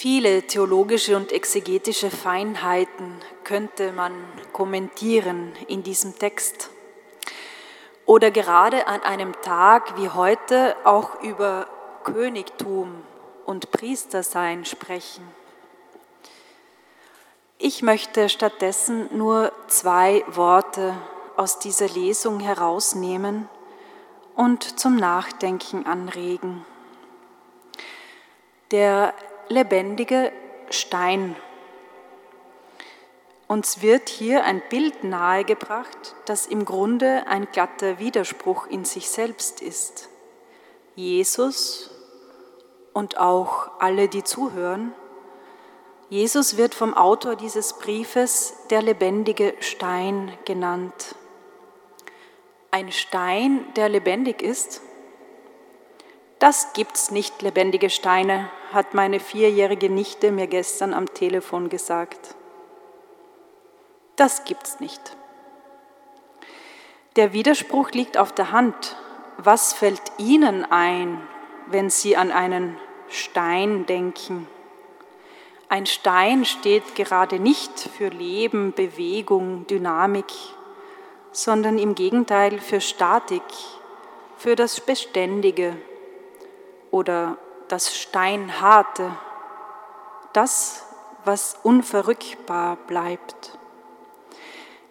Viele theologische und exegetische Feinheiten könnte man kommentieren in diesem Text. Oder gerade an einem Tag wie heute auch über Königtum und Priestersein sprechen. Ich möchte stattdessen nur zwei Worte aus dieser Lesung herausnehmen und zum Nachdenken anregen. Der lebendige Stein. Uns wird hier ein Bild nahegebracht, das im Grunde ein glatter Widerspruch in sich selbst ist. Jesus und auch alle, die zuhören, Jesus wird vom Autor dieses Briefes der lebendige Stein genannt. Ein Stein, der lebendig ist, das gibt's nicht, lebendige Steine, hat meine vierjährige Nichte mir gestern am Telefon gesagt. Das gibt's nicht. Der Widerspruch liegt auf der Hand. Was fällt Ihnen ein, wenn Sie an einen Stein denken? Ein Stein steht gerade nicht für Leben, Bewegung, Dynamik, sondern im Gegenteil für Statik, für das Beständige, oder das Steinharte, das, was unverrückbar bleibt.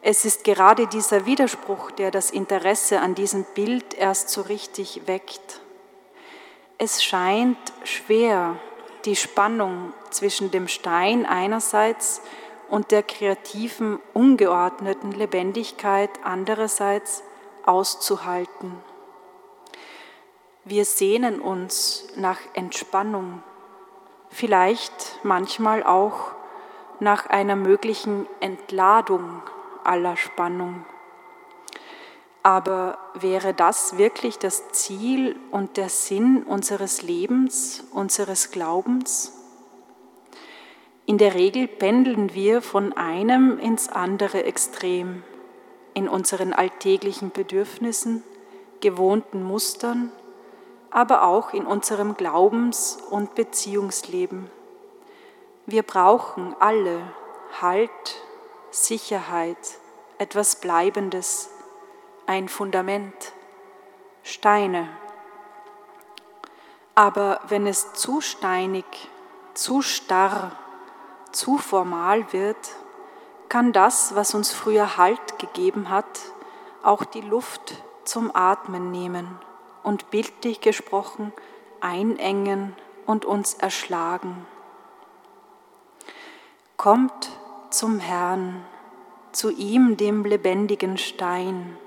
Es ist gerade dieser Widerspruch, der das Interesse an diesem Bild erst so richtig weckt. Es scheint schwer, die Spannung zwischen dem Stein einerseits und der kreativen, ungeordneten Lebendigkeit andererseits auszuhalten. Wir sehnen uns nach Entspannung, vielleicht manchmal auch nach einer möglichen Entladung aller Spannung. Aber wäre das wirklich das Ziel und der Sinn unseres Lebens, unseres Glaubens? In der Regel pendeln wir von einem ins andere Extrem in unseren alltäglichen Bedürfnissen, gewohnten Mustern, aber auch in unserem Glaubens- und Beziehungsleben. Wir brauchen alle Halt, Sicherheit, etwas Bleibendes, ein Fundament, Steine. Aber wenn es zu steinig, zu starr, zu formal wird, kann das, was uns früher Halt gegeben hat, auch die Luft zum Atmen nehmen und bildlich gesprochen einengen und uns erschlagen. Kommt zum Herrn, zu ihm, dem lebendigen Stein,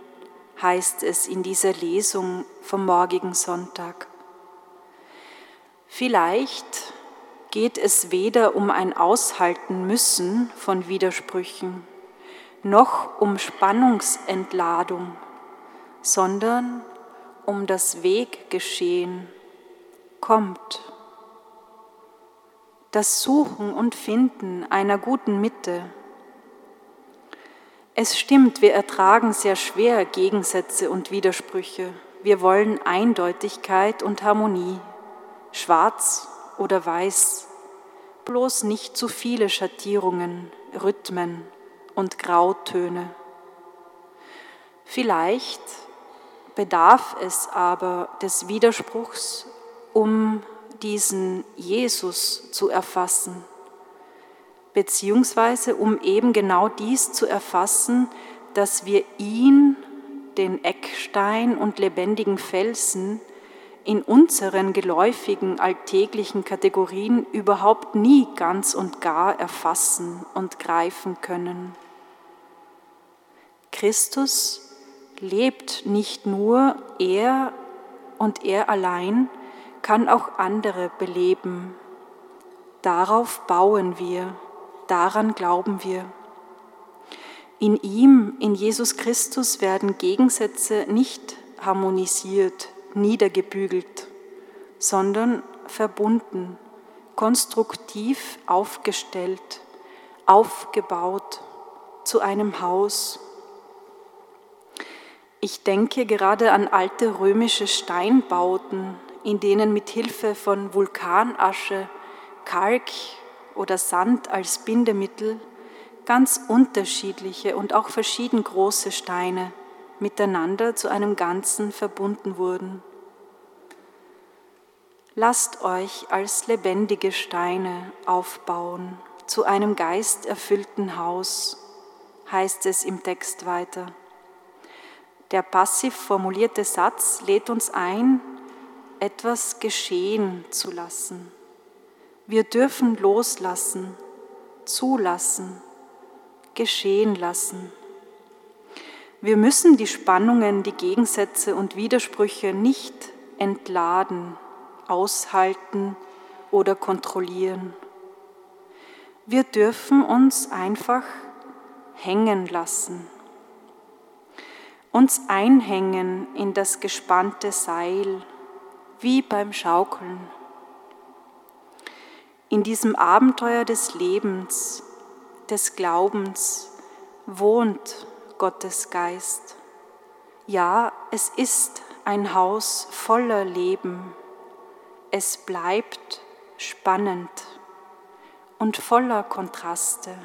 heißt es in dieser Lesung vom morgigen Sonntag. Vielleicht geht es weder um ein Aushalten müssen von Widersprüchen, noch um Spannungsentladung, sondern um das Weggeschehen kommt. Das Suchen und Finden einer guten Mitte. Es stimmt, wir ertragen sehr schwer Gegensätze und Widersprüche. Wir wollen Eindeutigkeit und Harmonie, schwarz oder weiß, bloß nicht zu viele Schattierungen, Rhythmen und Grautöne. Vielleicht bedarf es aber des Widerspruchs, um diesen Jesus zu erfassen, beziehungsweise um eben genau dies zu erfassen, dass wir ihn, den Eckstein und lebendigen Felsen, in unseren geläufigen alltäglichen Kategorien überhaupt nie ganz und gar erfassen und greifen können. Christus lebt nicht nur er und er allein, kann auch andere beleben. Darauf bauen wir, daran glauben wir. In ihm, in Jesus Christus, werden Gegensätze nicht harmonisiert, niedergebügelt, sondern verbunden, konstruktiv aufgestellt, aufgebaut zu einem Haus ich denke gerade an alte römische Steinbauten, in denen mit Hilfe von Vulkanasche Kalk oder Sand als Bindemittel ganz unterschiedliche und auch verschieden große Steine miteinander zu einem Ganzen verbunden wurden. Lasst euch als lebendige Steine aufbauen zu einem geisterfüllten Haus, heißt es im Text weiter. Der passiv formulierte Satz lädt uns ein, etwas geschehen zu lassen. Wir dürfen loslassen, zulassen, geschehen lassen. Wir müssen die Spannungen, die Gegensätze und Widersprüche nicht entladen, aushalten oder kontrollieren. Wir dürfen uns einfach hängen lassen, uns einhängen in das gespannte Seil, wie beim Schaukeln. In diesem Abenteuer des Lebens, des Glaubens wohnt Gottes Geist. Ja, es ist ein Haus voller Leben. Es bleibt spannend und voller Kontraste.